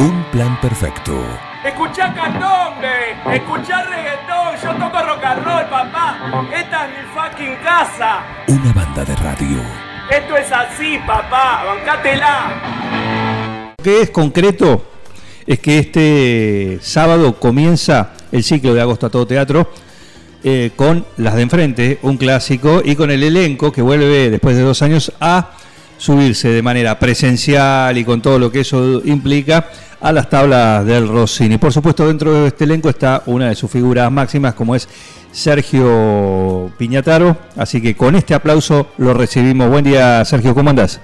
Un plan perfecto. Escuchá candombe, escuchá reggaetón, yo toco rock and roll, papá. Esta es mi fucking casa. Una banda de radio. Esto es así, papá, bancátela. Lo que es concreto es que este sábado comienza el ciclo de Agosto a Todo Teatro eh, con Las de Enfrente, un clásico, y con el elenco que vuelve después de dos años a subirse de manera presencial y con todo lo que eso implica a las tablas del Rossini. Por supuesto, dentro de este elenco está una de sus figuras máximas, como es Sergio Piñataro. Así que con este aplauso lo recibimos. Buen día, Sergio, ¿cómo andás?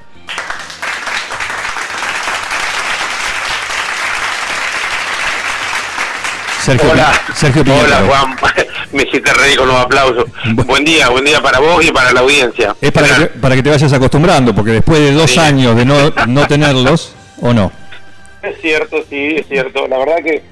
Sergio, Hola, Sergio Hola Juan, me hiciste reír con los aplausos. buen día, buen día para vos y para la audiencia. Es para, que, para que te vayas acostumbrando, porque después de dos años de no, no tenerlos, ¿o no? Es cierto, sí, es cierto. La verdad que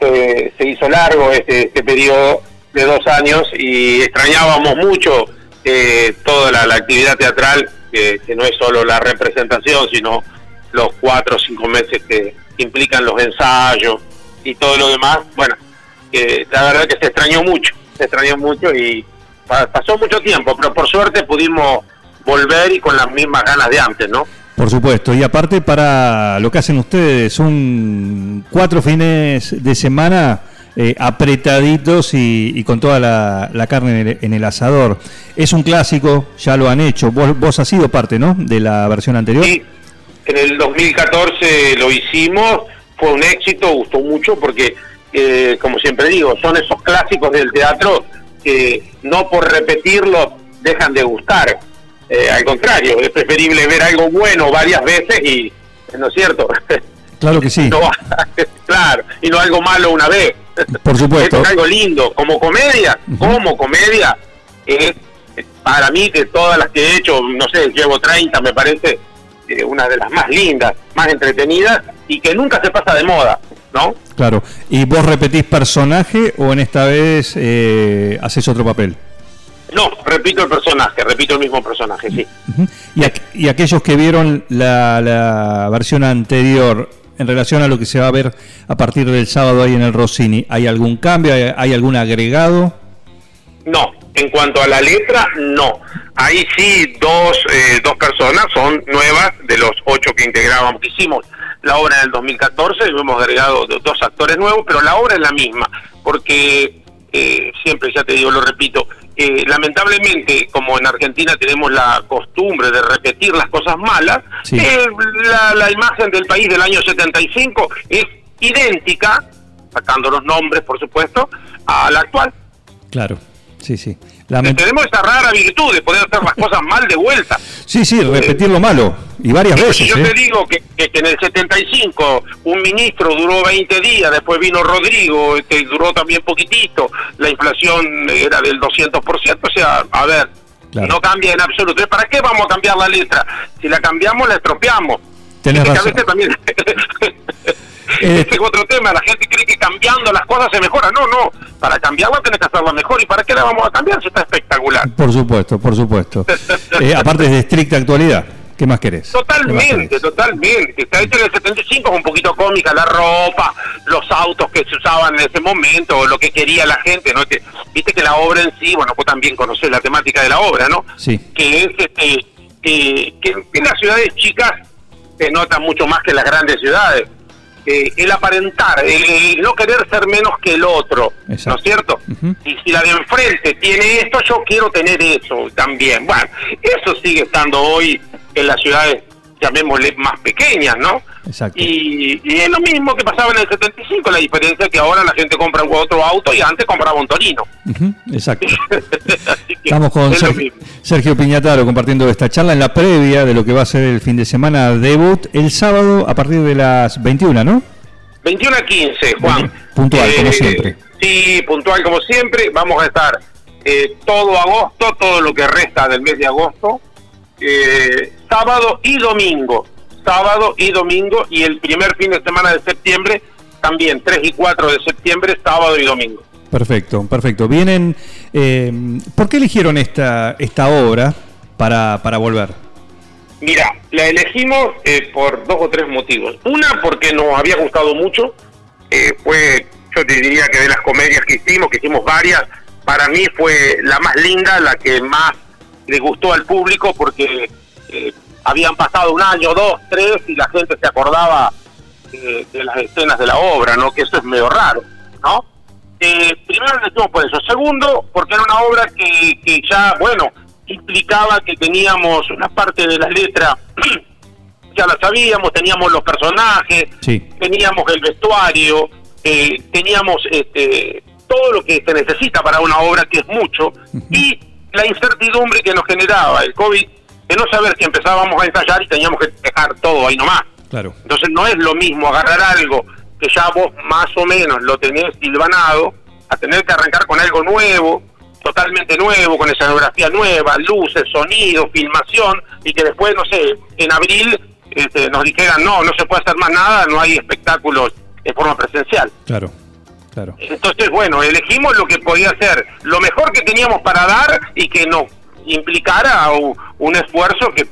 eh, se hizo largo este, este periodo de dos años y extrañábamos mucho eh, toda la, actividad teatral, que, no es solo la representación, sino los cuatro o cinco meses que implican los ensayos y todo lo demás. Bueno, la verdad que se extrañó mucho, se extrañó mucho y pasó mucho tiempo, pero por suerte pudimos volver y con las mismas ganas de antes, ¿no? Por supuesto, y aparte para lo que hacen ustedes, son cuatro fines de semana eh, apretaditos y, con toda la, carne en el, asador. Es un clásico, ya lo han hecho, vos, vos has sido parte, ¿no?, de la versión anterior. Sí, en el 2014 lo hicimos, fue un éxito, gustó mucho porque, eh, como siempre digo, son esos clásicos del teatro que no por repetirlos dejan de gustar eh, al contrario, es preferible ver algo bueno varias veces y, ¿no es cierto? Claro que sí. claro, y no algo malo una vez. Por supuesto. es algo lindo. Como comedia, como comedia, es para mí que todas las que he hecho, no sé, llevo 30, me parece eh, una de las más lindas, más entretenidas y que nunca se pasa de moda, ¿no? Claro. ¿Y vos repetís personaje o en esta vez eh, haces otro papel? No, repito el personaje, repito el mismo personaje, sí. y, aquellos que vieron la, versión anterior, en relación a lo que se va a ver a partir del sábado ahí en el Rossini, ¿hay algún cambio? ¿Hay, algún agregado? No, en cuanto a la letra, no. Ahí sí, dos, eh, dos personas son nuevas de los ocho que integrábamos, que hicimos la obra en el 2014 y hemos agregado dos actores nuevos, pero la obra es la misma, porque eh, siempre, ya te digo, lo repito, eh, lamentablemente, como en Argentina tenemos la costumbre de repetir las cosas malas, eh, la, imagen del país del año 75 es idéntica, sacando los nombres, por supuesto, a la actual. Claro, sí, sí. Tenemos esa rara virtud de poder hacer las cosas mal de vuelta. Sí, sí, repetir lo malo, y varias veces. Yo te digo que, en el 75 un ministro duró 20 días, después vino Rodrigo, que duró también poquitito, la inflación era del 200%, o sea, a ver, no cambia en absoluto. ¿Para qué vamos a cambiar la letra? Si la cambiamos, la estropeamos. Tenés razón. también... Eh, este es otro tema, la gente cree que cambiando las cosas se mejora. No, no, para cambiarla tenés que hacerlo mejor. ¿Y para qué la vamos a cambiar si está espectacular? Por supuesto, por supuesto. Eh, aparte es de estricta actualidad. ¿Qué más querés? Totalmente, totalmente. Está hecho en el 75 es un poquito cómica la ropa, los autos que se usaban en ese momento, lo que quería la gente, ¿no? Que, Viste que la obra en sí, bueno, vos también conocés la temática de la obra, ¿no? Sí. Que es este, que, que en las ciudades chicas se nota mucho más que en las grandes ciudades eh, el aparentar, el, no querer ser menos que el otro, ¿no es cierto? Y si la de enfrente tiene esto, yo quiero tener eso también. Bueno, eso sigue estando hoy en las ciudades llamémosle más pequeñas, ¿no? Exacto. Y, es lo mismo que pasaba en el 75, la diferencia es que ahora la gente compra otro auto y antes compraba un Torino. exacto. Estamos con Sergio, Piñataro compartiendo esta charla en la previa de lo que va a ser el fin de semana debut el sábado a partir de las 21, ¿no? 21 a 15, Juan. Puntual, como eh, siempre. Sí, puntual como siempre. Vamos a estar eh, todo agosto, todo lo que resta del mes de agosto, eh, sábado y domingo. Sábado y domingo y el primer fin de semana de septiembre también, 3 y 4 de septiembre, sábado y domingo. Perfecto, perfecto. Vienen, eh, ¿por qué eligieron esta, esta obra para, para volver? Mira, la elegimos eh, por dos o tres motivos. Una, porque nos había gustado mucho. Eh, fue, yo te diría que de las comedias que hicimos, que hicimos varias, para mí fue la más linda, la que más le gustó al público, porque eh, habían pasado un año, dos, tres, y la gente se acordaba eh, de las escenas de la obra, ¿no? Que eso es medio raro, ¿no? Eh, primero le decimos por eso. Segundo, porque era una obra que, que ya, bueno, implicaba que teníamos una parte de la letra, ya la sabíamos, teníamos los personajes, Sí. teníamos el vestuario, eh, teníamos este, todo lo que se necesita para una obra, que es mucho, y la incertidumbre que nos generaba el COVID, de no saber si empezábamos a ensayar y teníamos que dejar todo ahí nomás. Claro. Entonces no es lo mismo agarrar algo que ya vos más o menos lo tenés silvanado, a tener que arrancar con algo nuevo, totalmente nuevo, con escenografía nueva, luces, sonido, filmación, y que después, no sé, en abril este, nos dijeran, no, no se puede hacer más nada, no hay espectáculos de forma presencial. Claro. Claro. Entonces, bueno, elegimos lo que podía ser lo mejor que teníamos para dar y que no implicara un esfuerzo que,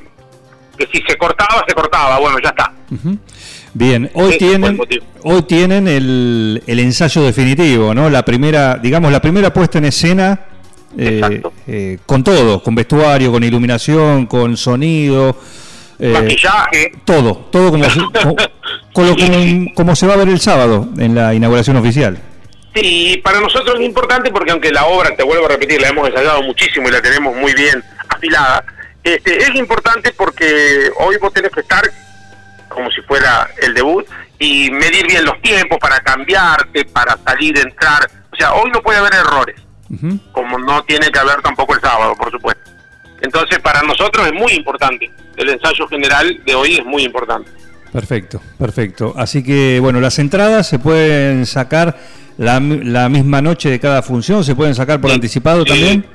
que si se cortaba, se cortaba. Bueno, ya está. Ujú. Bien, hoy tienen, hoy tienen el, el ensayo definitivo, ¿no? La primera, digamos, la primera puesta en escena eh, eh, con todo, con vestuario, con iluminación, con sonido, eh, Maquillaje. todo, todo como, se, co- con lo que- como se va a ver el sábado en la inauguración oficial. Sí, para nosotros es importante porque aunque la obra, te vuelvo a repetir, la hemos ensayado muchísimo y la tenemos muy bien afilada, este, es importante porque hoy vos tenés que estar como si fuera el debut y medir bien los tiempos para cambiarte, para salir, entrar. O sea, hoy no puede haber errores, como no tiene que haber tampoco el sábado, por supuesto. Entonces, para nosotros es muy importante. El ensayo general de hoy es muy importante. Perfecto, perfecto. Así que, bueno, las entradas se pueden sacar la, la misma noche de cada función, se pueden sacar por Sí, anticipado sí. también.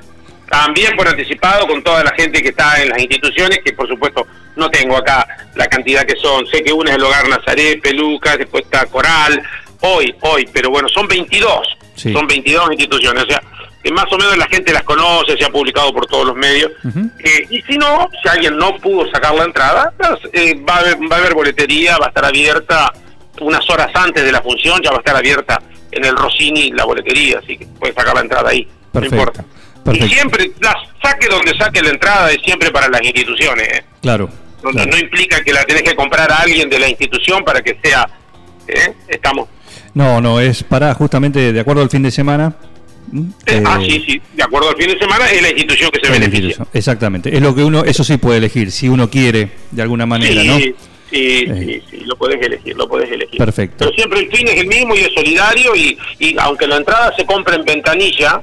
También por anticipado con toda la gente que está en las instituciones, que por supuesto no tengo acá la cantidad que son. Sé que una es el Hogar Nazaret, Pelucas, después está Coral, hoy, hoy, pero bueno, son 22. Sí. Son 22 instituciones, o sea, que más o menos la gente las conoce, se ha publicado por todos los medios. Eh, y si no, si alguien no pudo sacar la entrada, pues, eh, va, a haber, va a haber boletería, va a estar abierta unas horas antes de la función, ya va a estar abierta en el Rossini la boletería, así que puede sacar la entrada ahí, Perfecto, no importa. Perfecto. Y siempre, la saque donde saque la entrada es siempre para las instituciones, ¿eh? Claro. no, claro. no implica que la tenés que comprar a alguien de la institución para que sea, ¿eh? estamos... No, no, es para justamente de acuerdo al fin de semana. eh, Eh, ah, sí, sí, de acuerdo al fin de semana es la institución que se beneficia. Exactamente. Es lo que uno, eso sí puede elegir, si uno quiere, de alguna manera, sí, ¿no? Sí, sí, Eh. sí, lo podés elegir, lo podés elegir. Perfecto. Pero siempre el fin es el mismo y es solidario y, y aunque la entrada se compre en ventanilla,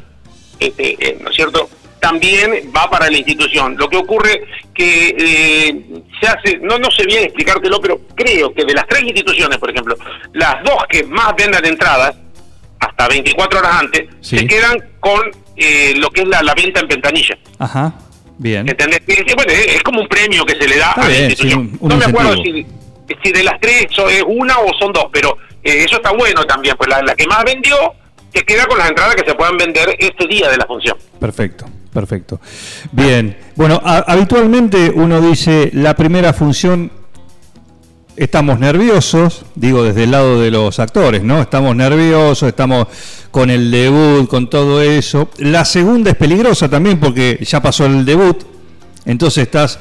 este, eh, ¿no es cierto? También va para la institución. Lo que ocurre que eh, se hace, no, no sé bien explicártelo, pero creo que de las tres instituciones, por ejemplo, las dos que más vendan entradas, hasta 24 horas antes, Sí. se quedan con eh, lo que es la, la venta en ventanilla. Ajá. Bien. ¿Entendés? Bueno, es es como un premio que se le da Está a la institución. sí, un- un no me acuerdo si, si de las tres so- es una o son dos, pero eh, eso está bueno también, pues la, la que más vendió se queda con las entradas que se puedan vender ese día de la función. Perfecto, perfecto. Bien, bueno, habitualmente uno dice la primera función estamos nerviosos, digo desde el lado de los actores, ¿no? Estamos nerviosos, estamos con el debut, con todo eso. La segunda es peligrosa también porque ya pasó el debut, entonces estás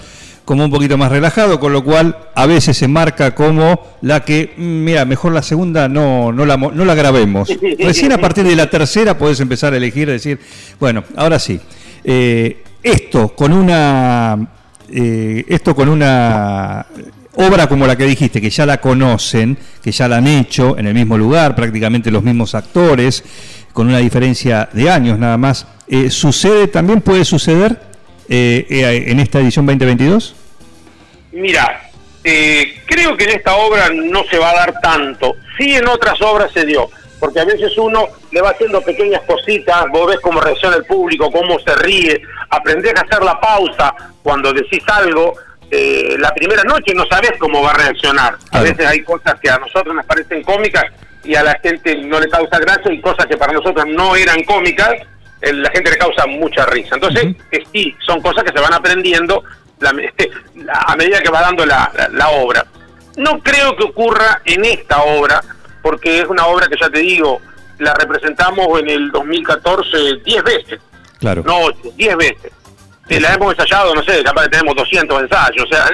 como un poquito más relajado, con lo cual a veces se marca como la que, mm, mira, mejor la segunda no, no, la, no la grabemos. Recién a partir de la tercera puedes empezar a elegir, decir, bueno, ahora sí. Eh, esto con una eh, esto con una obra como la que dijiste, que ya la conocen, que ya la han hecho en el mismo lugar, prácticamente los mismos actores, con una diferencia de años nada más, eh, ¿sucede, también puede suceder eh, eh, en esta edición 2022? Mira, eh, creo que en esta obra no se va a dar tanto. Sí en otras obras se dio, porque a veces uno le va haciendo pequeñas cositas, vos ves cómo reacciona el público, cómo se ríe, aprendés a hacer la pausa cuando decís algo. eh, la primera noche no sabes cómo va a reaccionar. A veces hay cosas que a nosotros nos parecen cómicas y a la gente no le causa gracia y cosas que para nosotros no eran cómicas, la gente le causa mucha risa. Entonces, eh, sí, son cosas que se van aprendiendo la- a medida que va dando la, la- la obra. No creo que ocurra en esta obra, porque es una obra que ya te digo, la representamos en el 2014 10 veces, Claro. no 8, 10 veces. La hemos ensayado, no sé, capaz que tenemos 200 ensayos. O sea,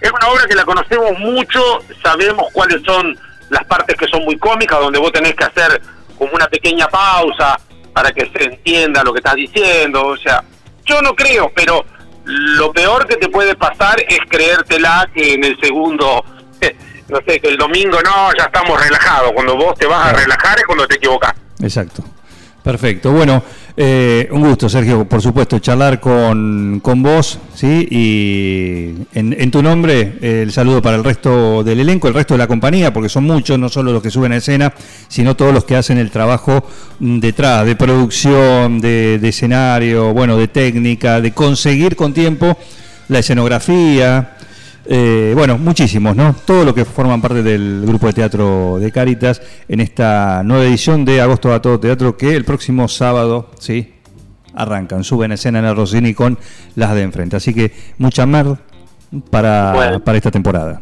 es una obra que la conocemos mucho, sabemos cuáles son las partes que son muy cómicas, donde vos tenés que hacer como una pequeña pausa para que se entienda lo que estás diciendo. O sea, yo no creo, pero lo peor que te puede pasar es creértela que en el segundo, no sé, que el domingo no, ya estamos relajados. Cuando vos te vas a relajar es cuando te equivocás. Exacto. Perfecto. Bueno, eh, un gusto, Sergio, por supuesto, charlar con, con vos, ¿sí? Y en, tu nombre, el saludo para el resto del elenco, el resto de la compañía, porque son muchos, no solo los que suben a escena, sino todos los que hacen el trabajo mm, detrás, de producción, de escenario, bueno, de técnica, de conseguir con tiempo la escenografía, eh, bueno, muchísimos, ¿no? Todos los que forman parte del grupo de teatro de Cáritas en esta nueva edición de Agosto a Todo Teatro que el próximo sábado, sí, arrancan, suben a escena en el Rossini con las de enfrente. Así que mucha mer para, Bueno. para esta temporada.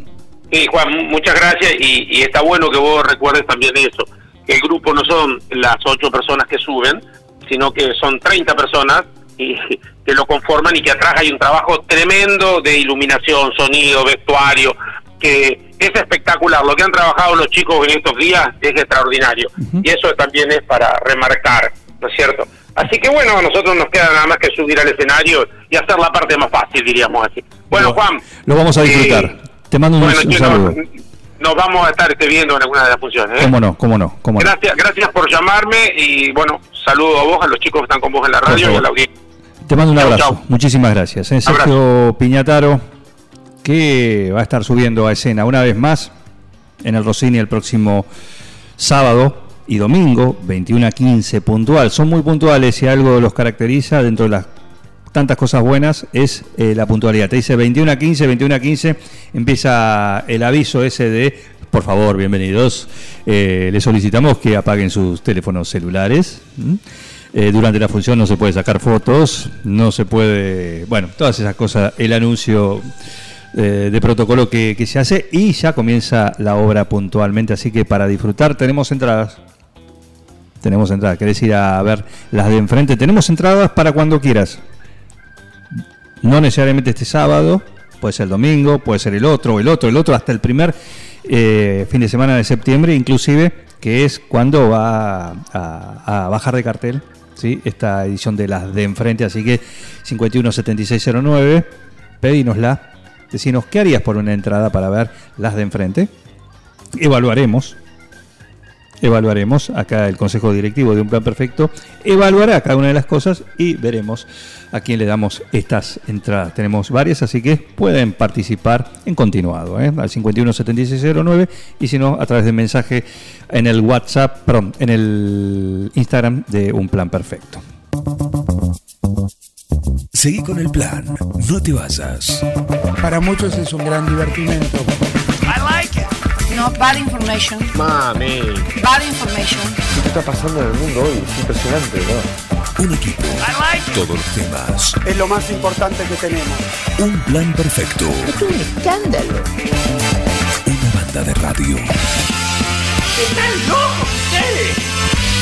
Sí, Juan, mu- muchas gracias y, y está bueno que vos recuerdes también eso, que el grupo no son las ocho personas que suben, sino que son 30 personas que lo conforman y que atrás hay un trabajo tremendo de iluminación, sonido, vestuario, que es espectacular. Lo que han trabajado los chicos en estos días es extraordinario y eso también es para remarcar, ¿no es cierto? Así que bueno, a nosotros nos queda nada más que subir al escenario y hacer la parte más fácil, diríamos así. Bueno, Juan. Lo vamos a eh, disfrutar. Te mando un, bueno, un saludo. nos, nos vamos a estar este, viendo en alguna de las funciones. ¿eh? ¿Cómo no? ¿Cómo no? ¿Cómo no? Gracias, gracias por llamarme y bueno, saludo a vos, a los chicos que están con vos en la radio y a la audiencia. Te mando un Chau, abrazo. chau. Muchísimas gracias. ¿eh? Sergio Piñataro, que va a estar subiendo a escena una vez más en el Rossini el próximo sábado y domingo, 21 a 15 puntual. Son muy puntuales y algo los caracteriza dentro de las tantas cosas buenas es eh, la puntualidad. Te dice 21 a 15, 21 a 15, empieza el aviso ese de, por favor, bienvenidos, eh, les solicitamos que apaguen sus teléfonos celulares. Eh, durante la función no se puede sacar fotos, no se puede, bueno, todas esas cosas, el anuncio eh, de protocolo que, se hace y ya comienza la obra puntualmente, así que para disfrutar tenemos entradas. Tenemos entradas, querés ir a ver las de enfrente, tenemos entradas para cuando quieras. No necesariamente este sábado, puede ser el domingo, puede ser el otro, el otro, el otro, hasta el primer eh, fin de semana de septiembre, inclusive, que es cuando va a bajar de cartel ¿sí? esta edición de las de enfrente. Así que 517609, pedínosla, decinos qué harías por una entrada para ver las de enfrente. Evaluaremos evaluaremos acá el consejo directivo de un plan perfecto evaluará cada una de las cosas y veremos a quién le damos estas entradas tenemos varias así que pueden participar en continuado ¿eh? al 517609 y si no a través de mensaje en el whatsapp perdón en el instagram de un plan perfecto Seguí con el plan. No te vayas. Para muchos es un gran divertimento. No, bad information. Mami, Bad information. ¿qué está pasando en el mundo hoy? Es impresionante, ¿verdad? Un equipo. Todos los temas. Es lo más importante que tenemos. Un plan perfecto. Es un escándalo. Una banda de radio. ¡Están locos ustedes!